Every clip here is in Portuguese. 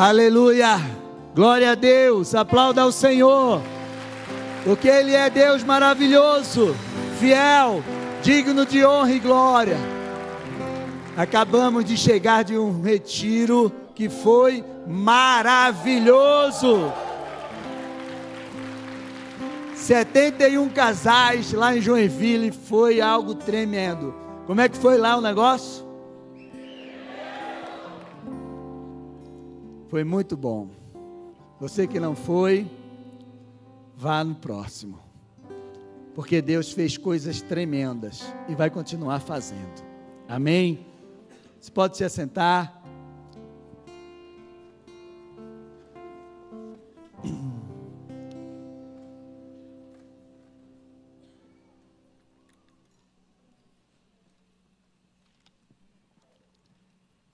Aleluia! Glória a Deus! Aplauda ao Senhor, porque Ele é Deus maravilhoso, fiel, digno de honra e glória. Acabamos de chegar de um retiro que foi maravilhoso. 71 casais lá em Joinville, foi algo tremendo. Como é que foi lá o negócio? Foi muito bom. Você que não foi, vá no próximo. Porque Deus fez coisas tremendas e vai continuar fazendo. Amém? Você pode se assentar.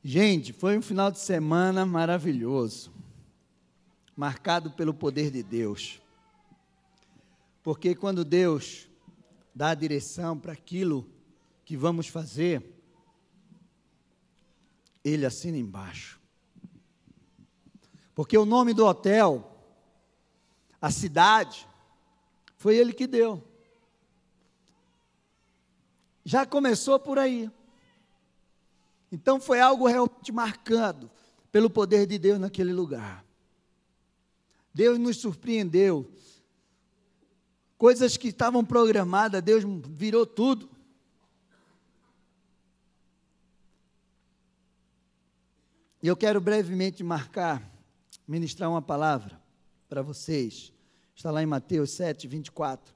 Gente, foi um final de semana maravilhoso, marcado pelo poder de Deus. Porque quando Deus dá a direção para aquilo que vamos fazer, Ele assina embaixo. Porque o nome do hotel, a cidade, foi Ele que deu. Já começou por aí. Então foi algo realmente marcado pelo poder de Deus naquele lugar. Deus nos surpreendeu. Coisas que estavam programadas, Deus virou tudo. E eu quero brevemente marcar, ministrar uma palavra para vocês. Está lá em Mateus 7, 24.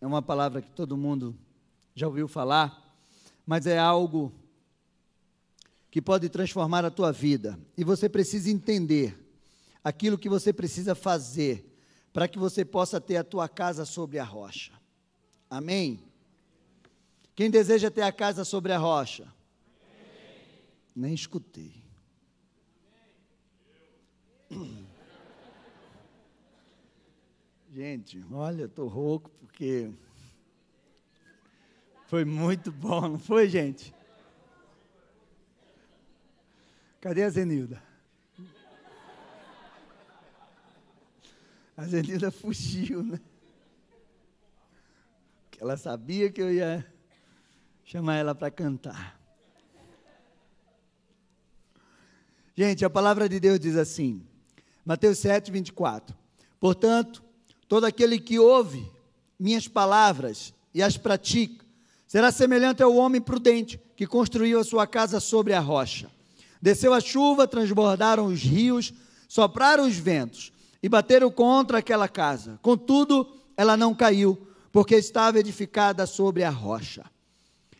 É uma palavra que todo mundo já ouviu falar, mas é algo que pode transformar a tua vida. E você precisa entender aquilo que você precisa fazer para que você possa ter a tua casa sobre a rocha. Amém? Quem deseja ter a casa sobre a rocha? Amém. Nem escutei. Gente, olha, estou rouco porque foi muito bom, não foi, gente? Cadê a Zenilda? A Zenilda fugiu, né? Ela sabia que eu ia chamar ela para cantar. Gente, a palavra de Deus diz assim, Mateus 7, 24: Portanto, todo aquele que ouve minhas palavras e as pratica, será semelhante ao homem prudente que construiu a sua casa sobre a rocha. Desceu a chuva, transbordaram os rios, sopraram os ventos e bateram contra aquela casa. Contudo, ela não caiu, porque estava edificada sobre a rocha.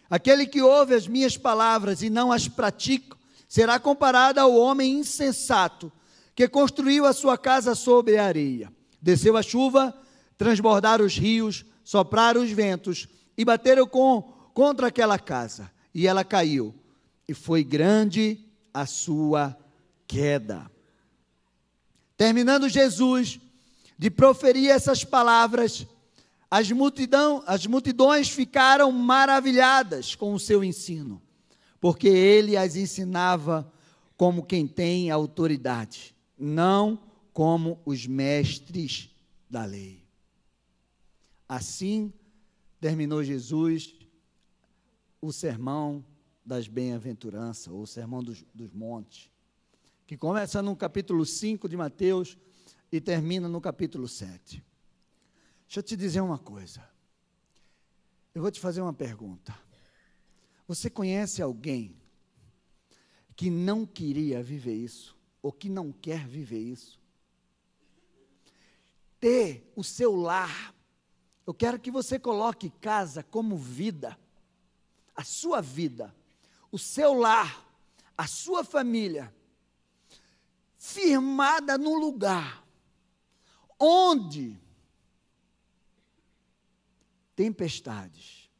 Aquele que ouve as minhas palavras e não as pratica, será comparado ao homem insensato que construiu a sua casa sobre a areia. Desceu a chuva, transbordaram os rios, sopraram os ventos e bateram com, contra aquela casa. E ela caiu. E foi grande a sua queda. Terminando Jesus de proferir essas palavras, as, multidão, as multidões ficaram maravilhadas com o seu ensino, porque ele as ensinava como quem tem autoridade, não como os mestres da lei. Assim terminou Jesus o sermão das bem-aventuranças, ou Sermão dos, dos Montes, que começa no capítulo 5 de Mateus e termina no capítulo 7. Deixa eu te dizer uma coisa. Eu vou te fazer uma pergunta. Você conhece alguém que não queria viver isso, ou que não quer viver isso? Ter o seu lar. Eu quero que você coloque casa como vida, a sua vida o seu lar, a sua família, firmada no lugar onde tempestades,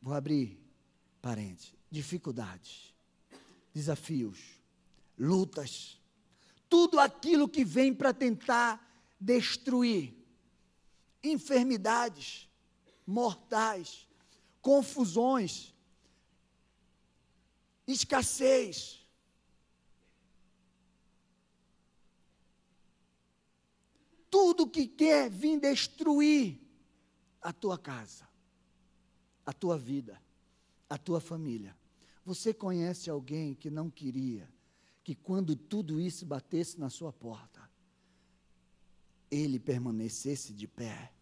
vou abrir parênteses, dificuldades, desafios, lutas, tudo aquilo que vem para tentar destruir, enfermidades mortais, confusões, escassez. Tudo que quer vir destruir a tua casa, a tua vida, a tua família. Você conhece alguém que não queria que quando tudo isso batesse na sua porta, ele permanecesse de pé?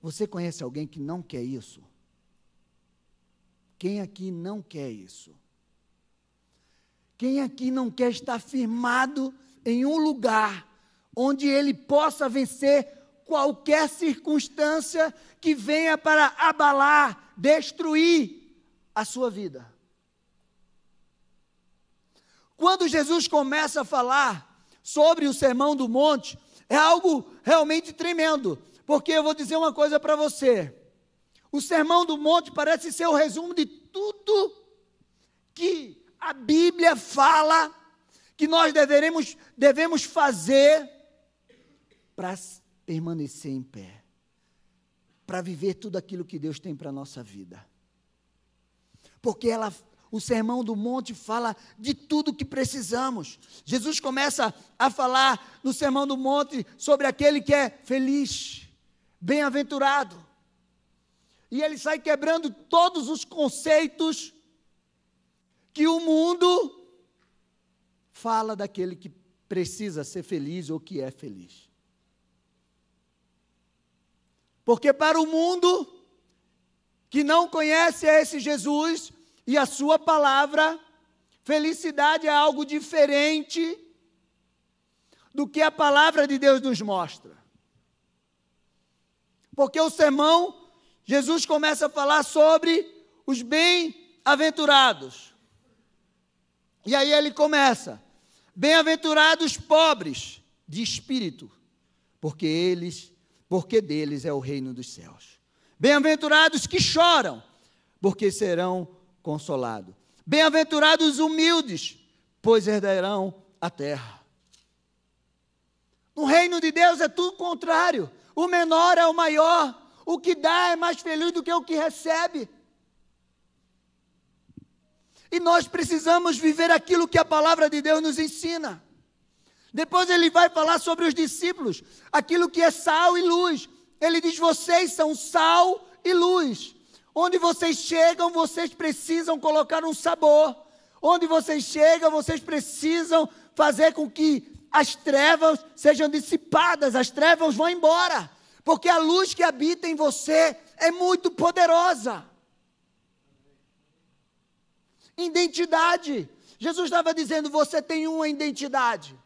Você conhece alguém que não quer isso? Quem aqui não quer isso? Quem aqui não quer estar firmado em um lugar onde ele possa vencer qualquer circunstância que venha para abalar, destruir a sua vida? Quando Jesus começa a falar sobre o Sermão do Monte, é algo realmente tremendo, porque eu vou dizer uma coisa para você. O Sermão do Monte parece ser o resumo de tudo que a Bíblia fala que nós deveremos, devemos fazer para permanecer em pé, para viver tudo aquilo que Deus tem para a nossa vida. Porque ela, o Sermão do Monte fala de tudo que precisamos. Jesus começa a falar no Sermão do Monte sobre aquele que é feliz, bem-aventurado. E ele sai quebrando todos os conceitos que o mundo fala daquele que precisa ser feliz ou que é feliz. Porque para o mundo que não conhece esse Jesus e a sua palavra, felicidade é algo diferente do que a palavra de Deus nos mostra. Porque o sermão Jesus começa a falar sobre os bem-aventurados. E aí ele começa: Bem-aventurados pobres de espírito, porque eles, porque deles é o reino dos céus. Bem-aventurados que choram, porque serão consolados. Bem-aventurados humildes, pois herdarão a terra. No reino de Deus é tudo contrário. O menor é o maior, o que dá é mais feliz do que o que recebe. E nós precisamos viver aquilo que a palavra de Deus nos ensina. Depois ele vai falar sobre os discípulos, aquilo que é sal e luz. Ele diz: vocês são sal e luz. Onde vocês chegam, vocês precisam colocar um sabor. Onde vocês chegam, vocês precisam fazer com que as trevas sejam dissipadas, as trevas vão embora porque a luz que habita em você é muito poderosa. Identidade. Jesus estava dizendo: você tem uma identidade.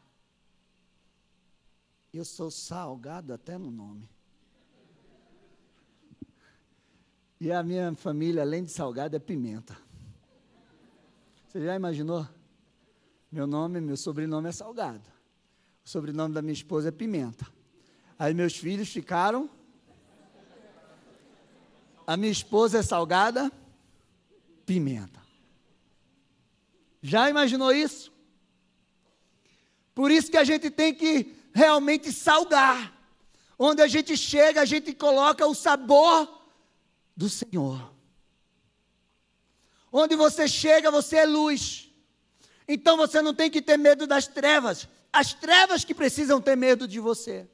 Eu sou salgado até no nome. E a minha família, além de salgado, é pimenta. Você já imaginou? Meu nome, meu sobrenome é salgado. O sobrenome da minha esposa é pimenta. Aí meus filhos ficaram. A minha esposa é salgada, pimenta. Já imaginou isso? Por isso que a gente tem que realmente salgar. Onde a gente chega, a gente coloca o sabor do Senhor. Onde você chega, você é luz. Então você não tem que ter medo das trevas. As trevas que precisam ter medo de você.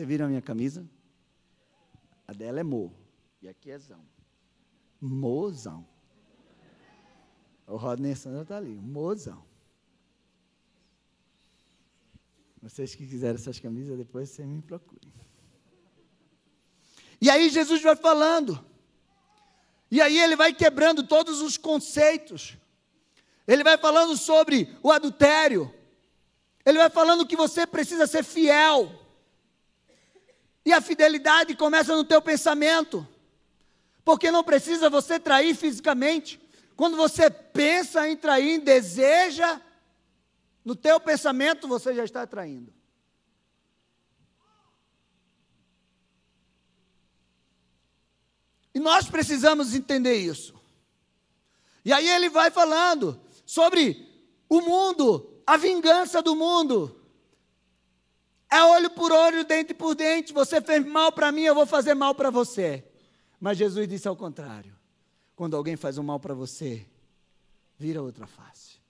Você viram a minha camisa? A dela é mo. E aqui é zão. Mozão. O Rodney Sandra está ali. Mozão. Vocês que quiserem essas camisas, depois você me procure. E aí Jesus vai falando. E aí ele vai quebrando todos os conceitos. Ele vai falando sobre o adultério. Ele vai falando que você precisa ser fiel. E a fidelidade começa no teu pensamento. Porque não precisa você trair fisicamente. Quando você pensa em trair, deseja, no teu pensamento você já está traindo. E nós precisamos entender isso. E aí ele vai falando sobre o mundo, a vingança do mundo. É olho por olho, dente por dente. Você fez mal para mim, eu vou fazer mal para você. Mas Jesus disse ao contrário: quando alguém faz um mal para você, vira outra face.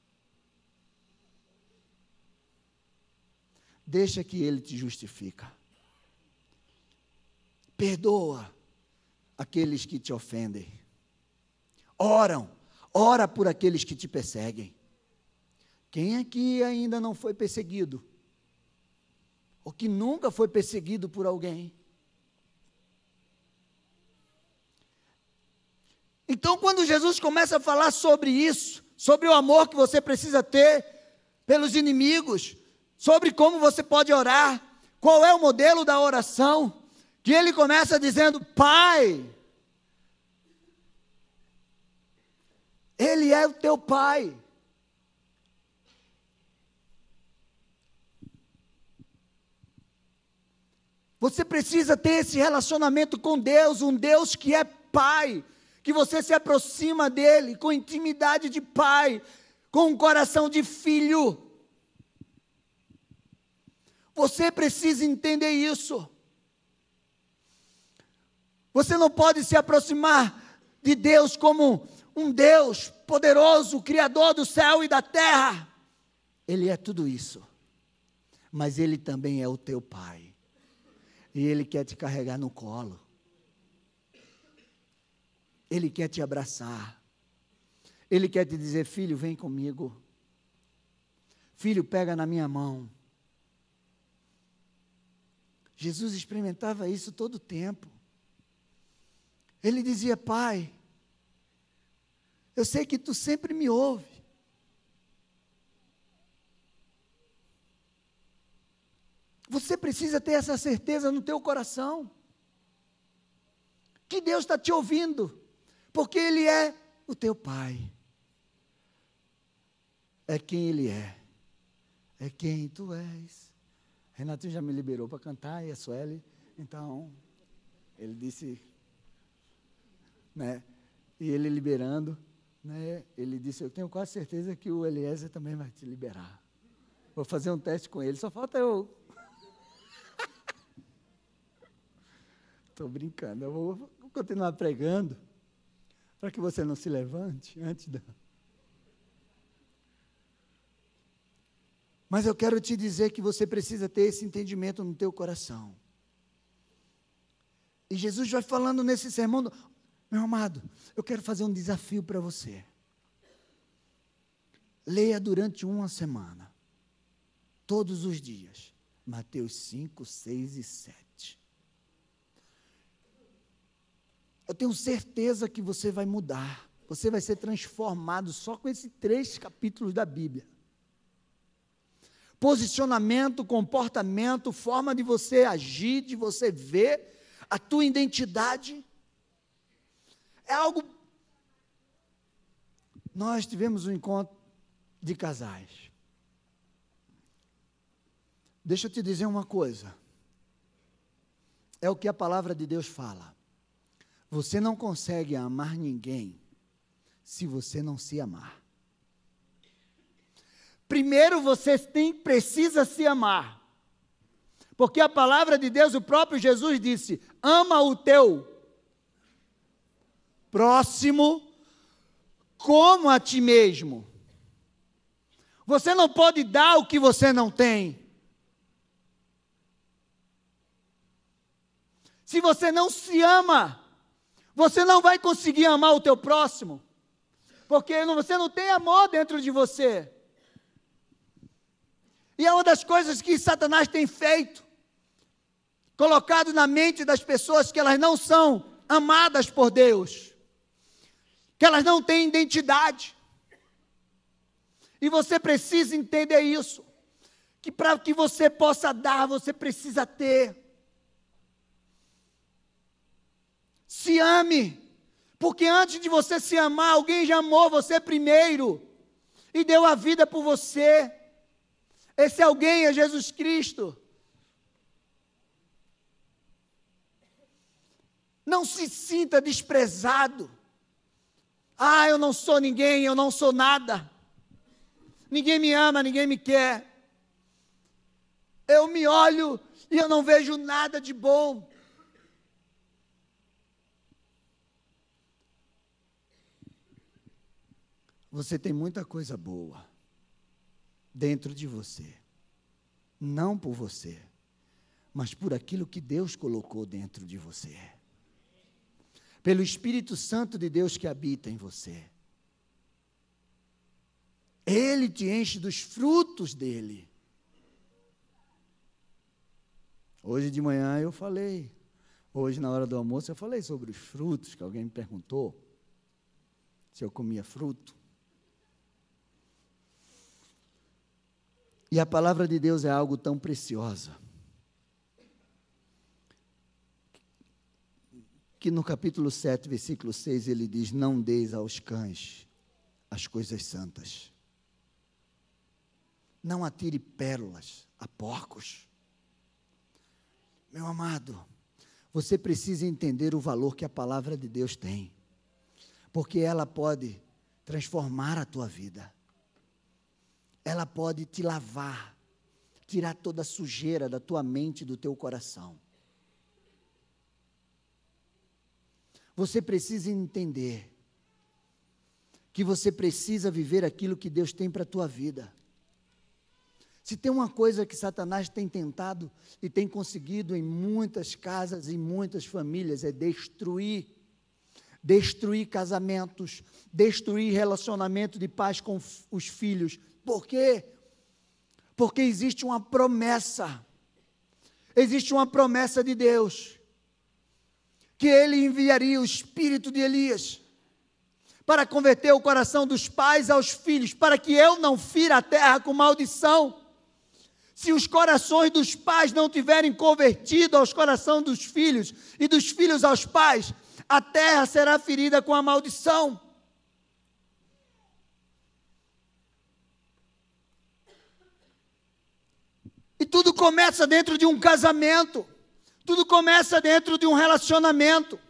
deixa que ele te justifica. Perdoa aqueles que te ofendem. Oram, ora por aqueles que te perseguem. Quem aqui ainda não foi perseguido? Ou que nunca foi perseguido por alguém? Então, quando Jesus começa a falar sobre isso, sobre o amor que você precisa ter pelos inimigos, sobre como você pode orar, qual é o modelo da oração, que ele começa dizendo: Pai, Ele é o teu Pai. Você precisa ter esse relacionamento com Deus, um Deus que é Pai, que você se aproxima dele com intimidade de pai, com um coração de filho. Você precisa entender isso. Você não pode se aproximar de Deus como um Deus poderoso, criador do céu e da terra. Ele é tudo isso. Mas ele também é o teu pai. E ele quer te carregar no colo. Ele quer te abraçar. Ele quer te dizer: Filho, vem comigo. Filho, pega na minha mão. Jesus experimentava isso todo o tempo. Ele dizia: Pai, eu sei que tu sempre me ouve. Você precisa ter essa certeza no teu coração. Que Deus está te ouvindo porque Ele é o teu Pai. É quem Ele é. É quem tu és. Renato já me liberou para cantar e a Sueli, então, ele disse, né? E ele liberando, né? Ele disse: Eu tenho quase certeza que o Eliezer também vai te liberar. Vou fazer um teste com ele, só falta eu. Estou brincando, eu vou continuar pregando para que você não se levante antes da. Mas eu quero te dizer que você precisa ter esse entendimento no teu coração. E Jesus vai falando nesse sermão, meu amado, eu quero fazer um desafio para você. Leia durante uma semana, todos os dias, Mateus 5, 6 e 7. Eu tenho certeza que você vai mudar. Você vai ser transformado só com esses três capítulos da Bíblia. Posicionamento, comportamento, forma de você agir, de você ver, a tua identidade. É algo. Nós tivemos um encontro de casais. Deixa eu te dizer uma coisa. É o que a palavra de Deus fala. Você não consegue amar ninguém se você não se amar. Primeiro você tem, precisa se amar. Porque a palavra de Deus, o próprio Jesus disse: ama o teu próximo como a ti mesmo. Você não pode dar o que você não tem. Se você não se ama, você não vai conseguir amar o teu próximo, porque você não tem amor dentro de você. E é uma das coisas que Satanás tem feito, colocado na mente das pessoas que elas não são amadas por Deus, que elas não têm identidade. E você precisa entender isso, que para que você possa dar, você precisa ter. Se ame. Porque antes de você se amar, alguém já amou você primeiro e deu a vida por você. Esse alguém é Jesus Cristo. Não se sinta desprezado. Ah, eu não sou ninguém, eu não sou nada. Ninguém me ama, ninguém me quer. Eu me olho e eu não vejo nada de bom. Você tem muita coisa boa dentro de você. não por você, mas por aquilo que Deus colocou dentro de você. Pelo Espírito Santo de Deus que habita em você. Ele te enche dos frutos dele. Hoje de manhã eu falei, hoje na hora do almoço eu falei sobre os frutos, que alguém me perguntou se eu comia fruto. E a palavra de Deus é algo tão preciosa. Que no capítulo 7, versículo 6, ele diz: Não deis aos cães as coisas santas. Não atire pérolas a porcos. Meu amado, você precisa entender o valor que a palavra de Deus tem, porque ela pode transformar a tua vida, ela pode te lavar, tirar toda a sujeira da tua mente e do teu coração. Você precisa entender que você precisa viver aquilo que Deus tem para a tua vida. Se tem uma coisa que Satanás tem tentado e tem conseguido em muitas casas, em muitas famílias, é destruir. Destruir casamentos, destruir relacionamento de paz com os filhos. Por quê? Porque existe uma promessa. Existe uma promessa de Deus. Que ele enviaria o espírito de Elias para converter o coração dos pais aos filhos, para que eu não fira a terra com maldição. Se os corações dos pais não tiverem convertido aos corações dos filhos e dos filhos aos pais, a terra será ferida com a maldição. E tudo começa dentro de um casamento, tudo começa dentro de um relacionamento.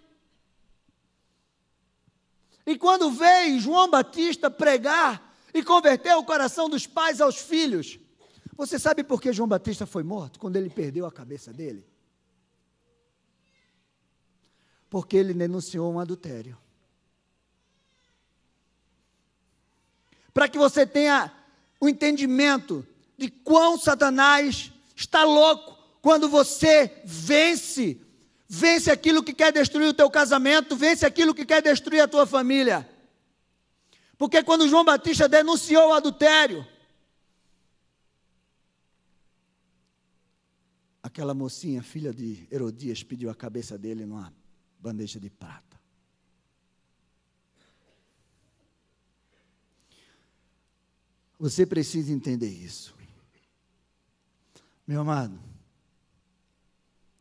E quando veio João Batista pregar e converter o coração dos pais aos filhos, você sabe por que João Batista foi morto quando ele perdeu a cabeça dele? Porque ele denunciou um adultério. Para que você tenha o entendimento de quão Satanás está louco quando você vence, vence aquilo que quer destruir o teu casamento, vence aquilo que quer destruir a tua família. Porque quando João Batista denunciou o adultério, aquela mocinha, filha de Herodias, pediu a cabeça dele numa bandeja de prata. Você precisa entender isso. Meu amado,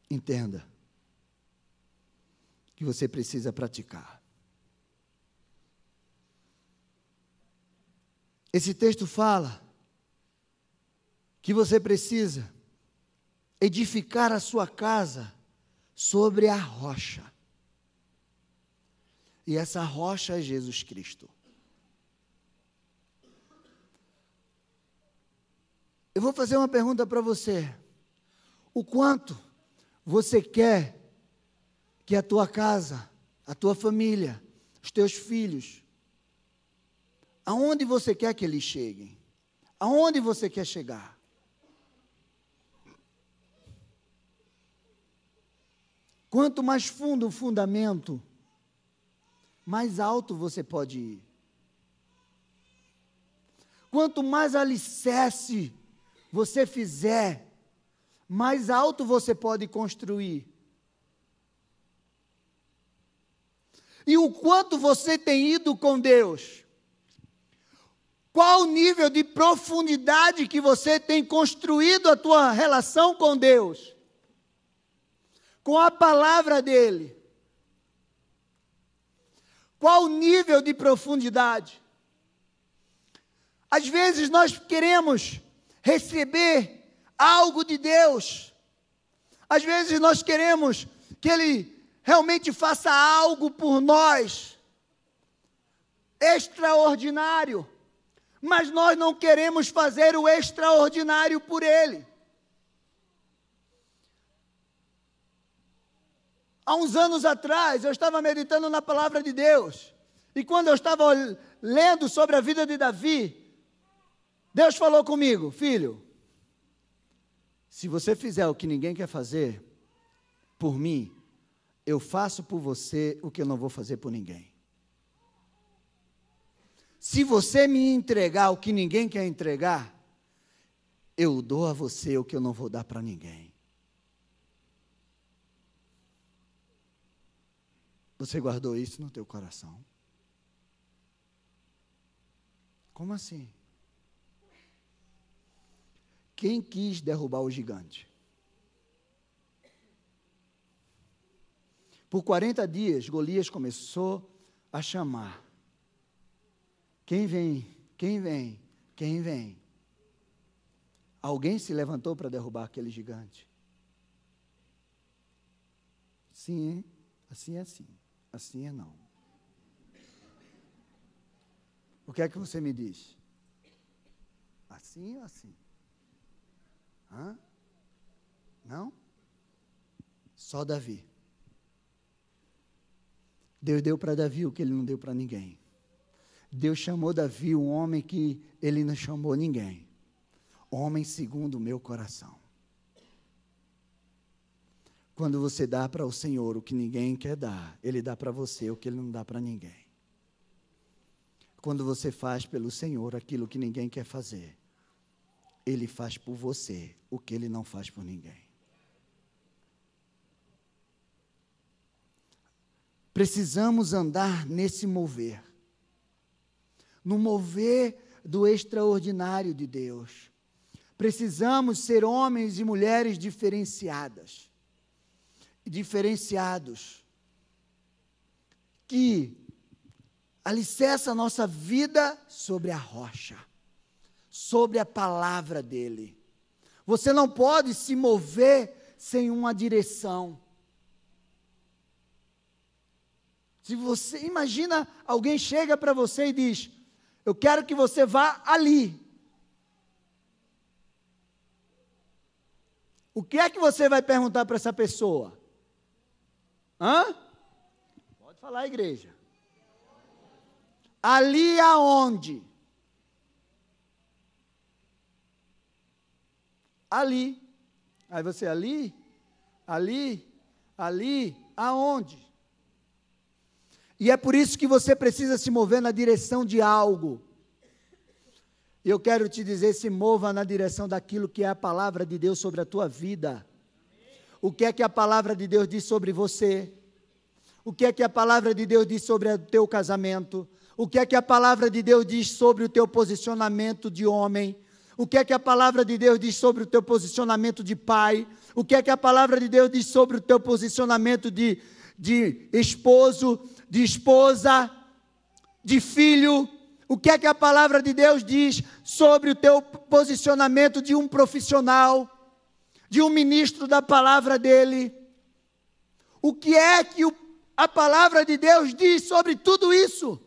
entenda que você precisa praticar. Esse texto fala que você precisa edificar a sua casa sobre a rocha. E essa rocha é Jesus Cristo. Eu vou fazer uma pergunta para você. O quanto você quer que a tua casa, a tua família, os teus filhos, aonde você quer que eles cheguem? Aonde você quer chegar? Quanto mais fundo o fundamento, mais alto você pode ir. Quanto mais alicerce você fizer, mais alto você pode construir. E o quanto você tem ido com Deus? Qual o nível de profundidade que você tem construído a tua relação com Deus? com a palavra dele. Qual o nível de profundidade? Às vezes nós queremos receber algo de Deus. Às vezes nós queremos que Ele realmente faça algo por nós, extraordinário, mas nós não queremos fazer o extraordinário por Ele. Há uns anos atrás, eu estava meditando na palavra de Deus. E quando eu estava lendo sobre a vida de Davi, Deus falou comigo: Filho, Se você fizer o que ninguém quer fazer por mim, eu faço por você o que eu não vou fazer por ninguém. Se você me entregar o que ninguém quer entregar, eu dou a você o que eu não vou dar para ninguém. Você guardou isso no teu coração? Como assim? Quem quis derrubar o gigante? Por 40 dias, Golias começou a chamar. Quem vem? Quem vem? Quem vem? Alguém se levantou para derrubar aquele gigante. Sim, assim é assim. Assim é não. O que é que você me diz? Assim ou assim? Hã? Não? Só Davi. Deus deu para Davi o que ele não deu para ninguém. Deus chamou Davi um homem que ele não chamou ninguém. Homem segundo o meu coração. Quando você dá para o Senhor o que ninguém quer dar, Ele dá para você o que Ele não dá para ninguém. Quando você faz pelo Senhor aquilo que ninguém quer fazer, Ele faz por você o que Ele não faz por ninguém. Precisamos andar nesse mover no mover do extraordinário de Deus. Precisamos ser homens e mulheres diferenciadas, diferenciados, que alicerça a nossa vida sobre a rocha, sobre a palavra dele. Você não pode se mover sem uma direção. Se você imagina alguém chega para você e diz: "Eu quero que você vá ali". O que é que você vai perguntar para essa pessoa? Hã? Pode falar, igreja. Ali aonde? Ali. Aí você ali, ali, ali, aonde? E é por isso que você precisa se mover na direção de algo. E eu quero te dizer: se mova na direção daquilo que é a palavra de Deus sobre a tua vida. O que é que a palavra de Deus diz sobre você? O que é que a palavra de Deus diz sobre o teu casamento? o que é que a palavra de Deus diz sobre o teu posicionamento de homem, o que é que a palavra de Deus diz sobre o teu posicionamento de pai, o que é que a palavra de Deus diz sobre o teu posicionamento de, de esposo, de esposa, de filho, o que é que a palavra de Deus diz sobre o teu posicionamento de um profissional, de um ministro da palavra dele. O que é que o, a palavra de Deus diz sobre tudo isso?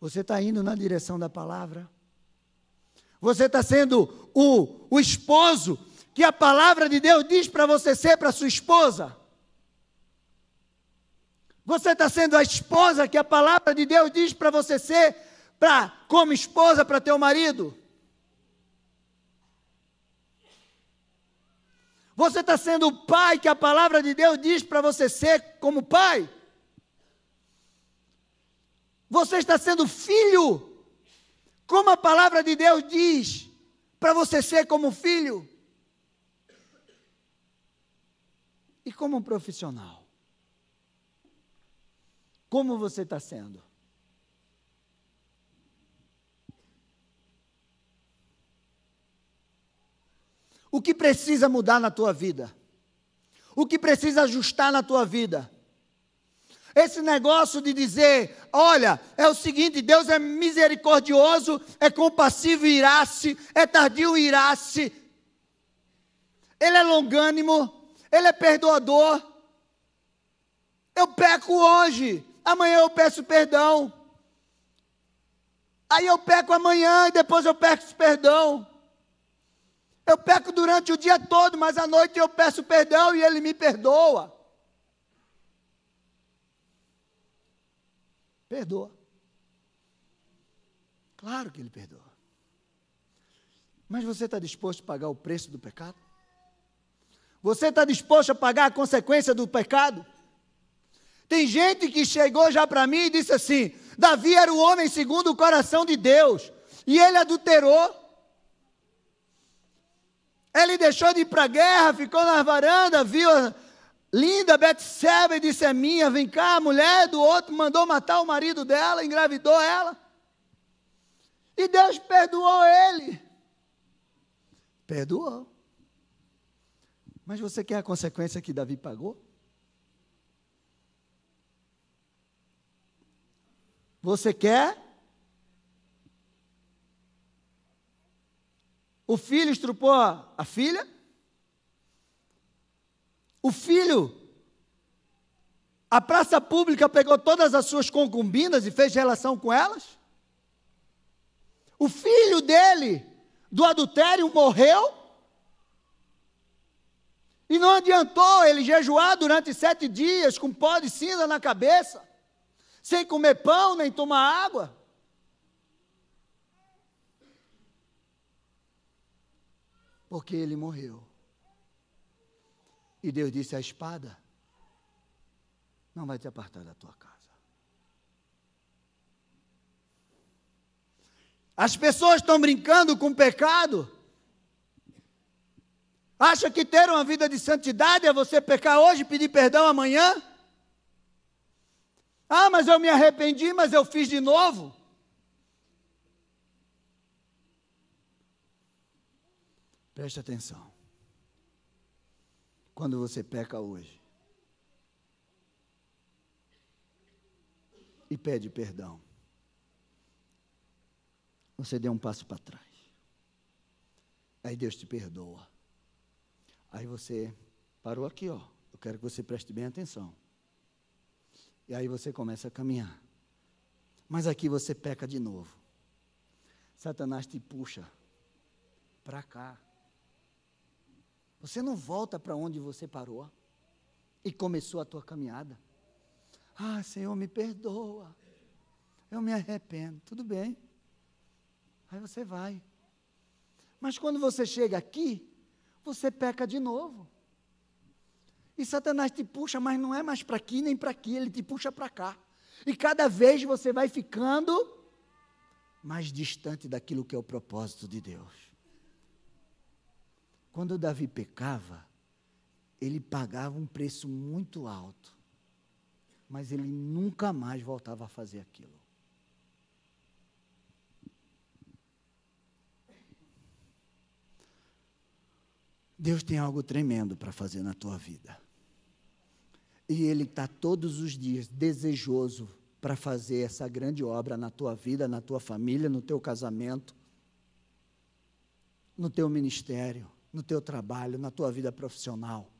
Você está indo na direção da palavra? Você está sendo o, o esposo que a palavra de Deus diz para você ser para sua esposa? Você está sendo a esposa que a palavra de Deus diz para você ser para como esposa para teu marido? Você está sendo o pai que a palavra de Deus diz para você ser como pai? Você está sendo filho, como a palavra de Deus diz, para você ser como filho. E como profissional. Como você está sendo? O que precisa mudar na tua vida? O que precisa ajustar na tua vida? Esse negócio de dizer, olha, é o seguinte: Deus é misericordioso, é compassivo e irasse, é tardio e irasse, Ele é longânimo, Ele é perdoador. Eu peco hoje, amanhã eu peço perdão. Aí eu peco amanhã e depois eu peço perdão. Eu peco durante o dia todo, mas à noite eu peço perdão e Ele me perdoa. Perdoa. Claro que ele perdoa. Mas você está disposto a pagar o preço do pecado? Você está disposto a pagar a consequência do pecado? Tem gente que chegou já para mim e disse assim: Davi era o homem segundo o coração de Deus, e ele adulterou. Ele deixou de ir para a guerra, ficou na varanda, viu linda Betseba e disse: É minha, vem cá, a mulher do outro mandou matar o marido dela, engravidou ela. E Deus perdoou ele. Perdoou. Mas você quer a consequência que Davi pagou? Você quer? O filho estrupou a filha? O filho, a praça pública pegou todas as suas concubinas e fez relação com elas? O filho dele, do adultério, morreu? E não adiantou ele jejuar durante sete dias com pó de cinza na cabeça, sem comer pão nem tomar água. Porque ele morreu. E Deus disse: A espada não vai te apartar da tua casa. As pessoas estão brincando com o pecado. Acha que ter uma vida de santidade é você pecar hoje e pedir perdão amanhã? Ah, mas eu me arrependi, mas eu fiz de novo. Preste atenção. Quando você peca hoje e pede perdão, você deu um passo para trás. Aí Deus te perdoa. Aí você parou aqui, ó. Eu quero que você preste bem atenção. E aí você começa a caminhar. Mas aqui você peca de novo. Satanás te puxa para cá. Você não volta para onde você parou e começou a tua caminhada. Ah, Senhor, me perdoa. Eu me arrependo. Tudo bem. Aí você vai. Mas quando você chega aqui, você peca de novo. E Satanás te puxa, mas não é mais para aqui nem para aqui, ele te puxa para cá. E cada vez você vai ficando mais distante daquilo que é o propósito de Deus. Quando Davi pecava, ele pagava um preço muito alto, mas ele nunca mais voltava a fazer aquilo. Deus tem algo tremendo para fazer na tua vida. E Ele está todos os dias desejoso para fazer essa grande obra na tua vida, na tua família, no teu casamento, no teu ministério, no teu trabalho, na tua vida profissional.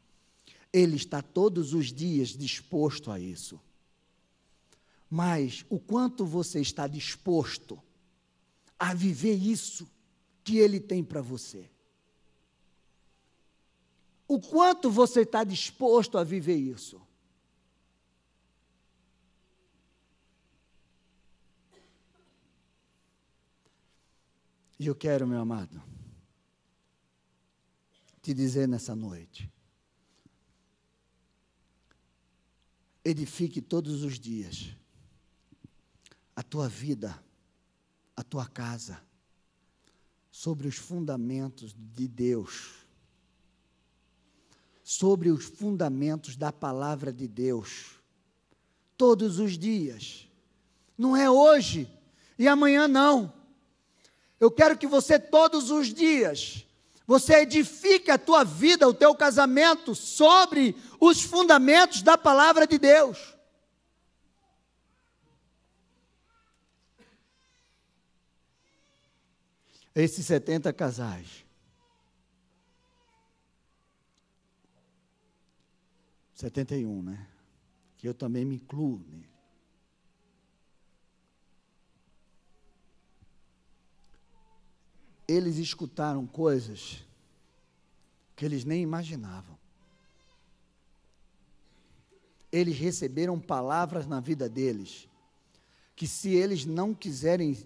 Ele está todos os dias disposto a isso. Mas o quanto você está disposto a viver isso que Ele tem para você? O quanto você está disposto a viver isso? E eu quero, meu amado, te dizer nessa noite: edifique todos os dias a tua vida, a tua casa, sobre os fundamentos de Deus sobre os fundamentos da palavra de Deus. Todos os dias. Não é hoje e amanhã não. Eu quero que você todos os dias você edifique a tua vida, o teu casamento sobre os fundamentos da palavra de Deus. Esses 70 casais 71, né? Que eu também me incluo nele. Eles escutaram coisas que eles nem imaginavam. Eles receberam palavras na vida deles que se eles não quiserem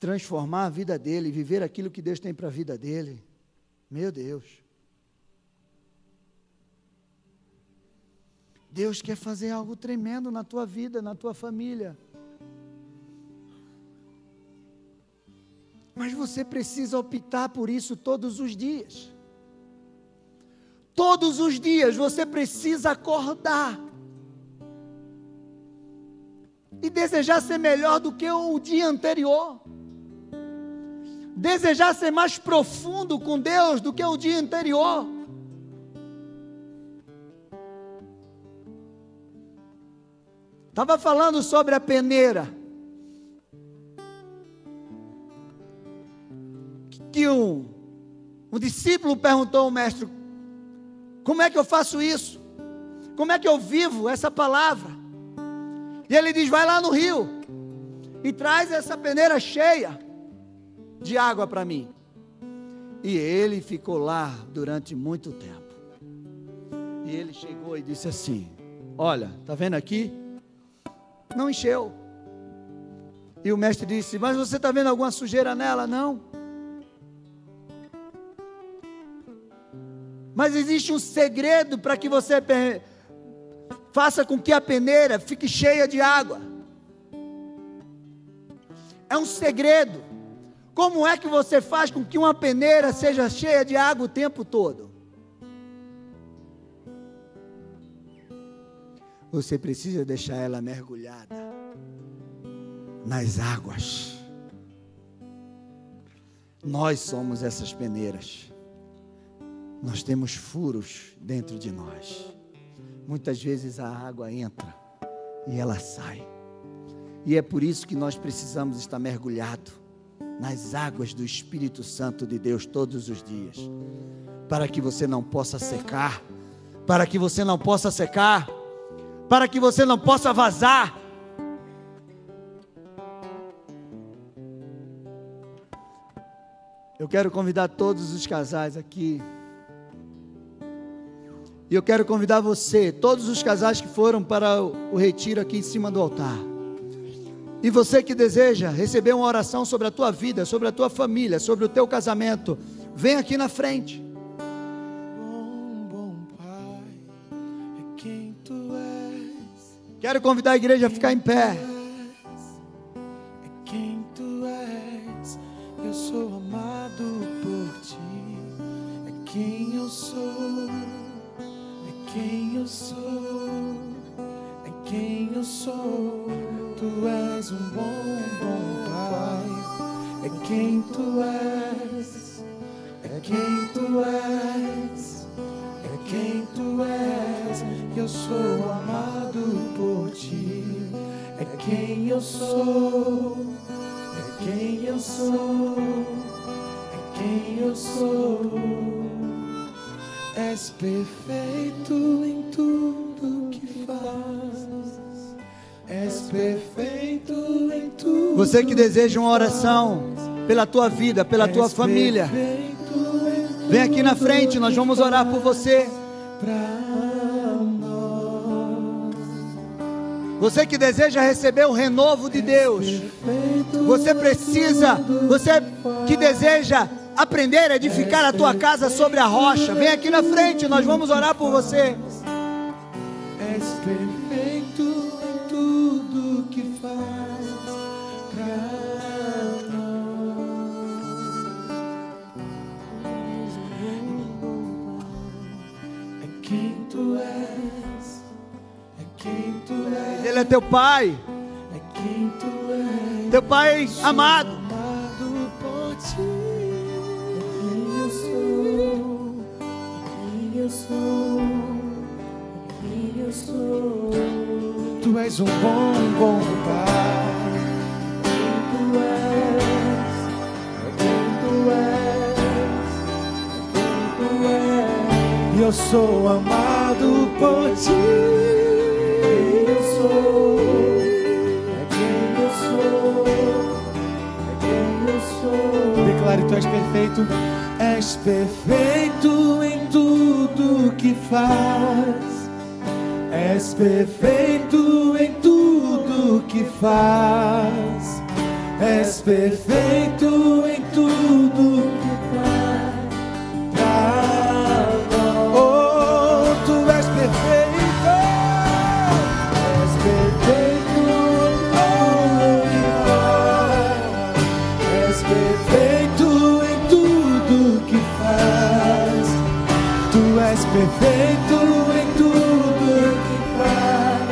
transformar a vida dele, viver aquilo que Deus tem para a vida dele. Meu Deus. Deus quer fazer algo tremendo na tua vida, na tua família. Mas você precisa optar por isso todos os dias. Todos os dias você precisa acordar e desejar ser melhor do que o dia anterior. Desejar ser mais profundo com Deus do que o dia anterior. Estava falando sobre a peneira. Que um, um discípulo perguntou ao mestre: Como é que eu faço isso? Como é que eu vivo essa palavra? E ele diz: Vai lá no rio e traz essa peneira cheia de água para mim. E ele ficou lá durante muito tempo. E ele chegou e disse assim: Olha, tá vendo aqui? Não encheu. E o mestre disse: Mas você está vendo alguma sujeira nela? Não. Mas existe um segredo para que você faça com que a peneira fique cheia de água. É um segredo. Como é que você faz com que uma peneira seja cheia de água o tempo todo? Você precisa deixar ela mergulhada nas águas. Nós somos essas peneiras. Nós temos furos dentro de nós. Muitas vezes a água entra e ela sai. E é por isso que nós precisamos estar mergulhado nas águas do Espírito Santo de Deus todos os dias, para que você não possa secar, para que você não possa secar para que você não possa vazar. Eu quero convidar todos os casais aqui. E eu quero convidar você, todos os casais que foram para o retiro aqui em cima do altar. E você que deseja receber uma oração sobre a tua vida, sobre a tua família, sobre o teu casamento, vem aqui na frente. Quero convidar a igreja a ficar em pé. És um bom, bom Pai. É quem tu és, é quem tu és, é quem tu és. Eu sou amado por ti. É quem eu sou, é quem eu sou, é quem eu sou. És perfeito em tudo que fazes. És perfeito em tudo. Você que deseja uma oração pela tua vida, pela tua família, vem aqui na frente, nós vamos orar por você. Você que deseja receber o renovo de Deus, você precisa, você que deseja aprender a edificar a tua casa sobre a rocha, vem aqui na frente, nós vamos orar por você. És perfeito teu pai, é quem tu és. teu pai amado. Amado por ti, quem eu sou, quem eu sou, quem eu sou. Tu és um bom, bom pai. Quem tu és, é quem tu és, é quem tu és. E eu sou amado por ti. Faz. És perfeito em tudo perfeito em tudo que faz.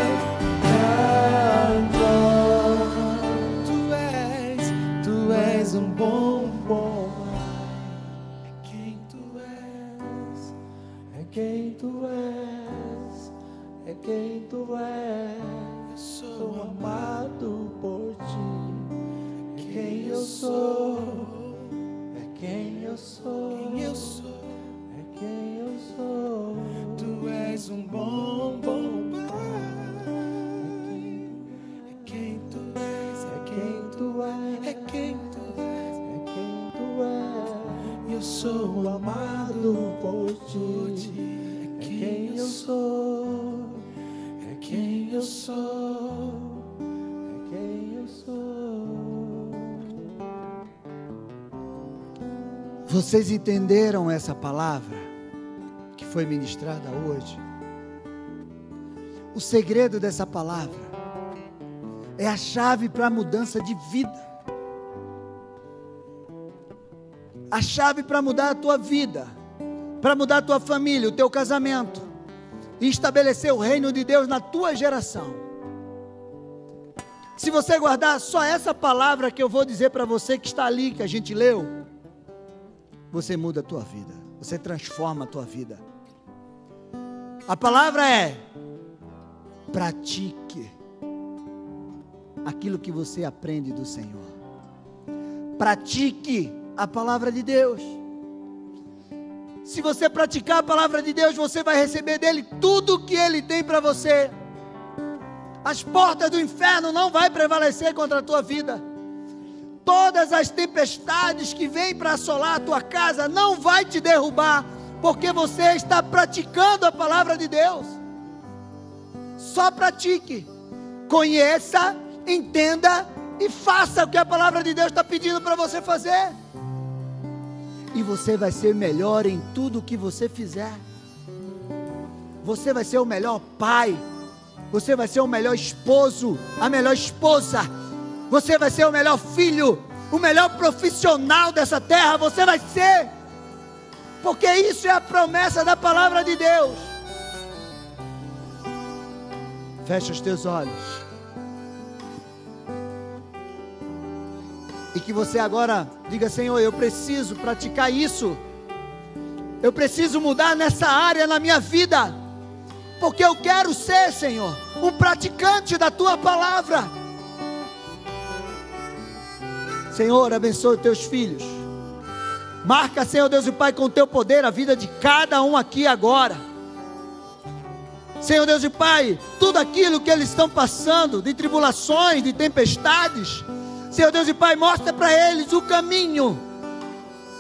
Tu és, tu és um bom, bom. É quem tu és, é quem tu és, é quem tu és. Eu sou amado por ti. É quem eu sou, é quem eu sou. Quem eu sou sou. Tu és um bom, bom pai. É quem tu és, é quem tu és, é quem tu és, é quem tu és. Eu sou amado por ti. É quem eu sou, é quem eu sou, é quem eu sou. Vocês entenderam essa palavra? Foi ministrada hoje. O segredo dessa palavra é a chave para a mudança de vida. A chave para mudar a tua vida, para mudar a tua família, o teu casamento e estabelecer o reino de Deus na tua geração. Se você guardar só essa palavra que eu vou dizer para você que está ali, que a gente leu, você muda a tua vida, você transforma a tua vida. A palavra é: pratique aquilo que você aprende do Senhor. Pratique a palavra de Deus. Se você praticar a palavra de Deus, você vai receber dele tudo o que ele tem para você. As portas do inferno não vai prevalecer contra a tua vida. Todas as tempestades que vêm para assolar a tua casa não vai te derrubar, porque você está praticando a palavra de Deus. Só pratique, conheça, entenda e faça o que a palavra de Deus está pedindo para você fazer. E você vai ser melhor em tudo o que você fizer. Você vai ser o melhor pai. Você vai ser o melhor esposo, a melhor esposa. Você vai ser o melhor filho, o melhor profissional dessa terra. Você vai ser porque isso é a promessa da palavra de Deus. Fecha os teus olhos. E que você agora diga: Senhor, eu preciso praticar isso. Eu preciso mudar nessa área na minha vida. Porque eu quero ser, Senhor, um praticante da tua palavra. Senhor, abençoe teus filhos. Marca, Senhor Deus e Pai, com o teu poder a vida de cada um aqui agora. Senhor Deus e Pai, tudo aquilo que eles estão passando, de tribulações, de tempestades, Senhor Deus e Pai, mostra para eles o caminho,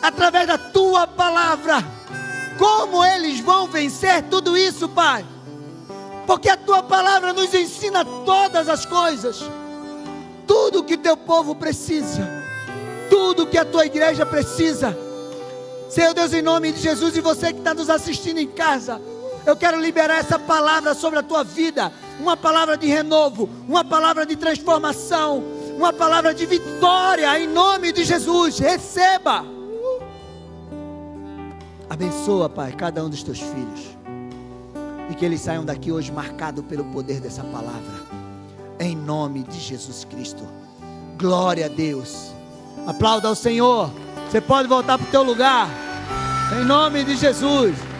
através da tua palavra, como eles vão vencer tudo isso, Pai, porque a tua palavra nos ensina todas as coisas, tudo que teu povo precisa, tudo que a tua igreja precisa Senhor Deus, em nome de Jesus, e você que está nos assistindo em casa, eu quero liberar essa palavra sobre a tua vida, uma palavra de renovo, uma palavra de transformação, uma palavra de vitória, em nome de Jesus. Receba. Abençoa, Pai, cada um dos teus filhos. E que eles saiam daqui hoje marcados pelo poder dessa palavra. Em nome de Jesus Cristo. Glória a Deus. Aplauda ao Senhor. Você pode voltar para o teu lugar. Em nome de Jesus.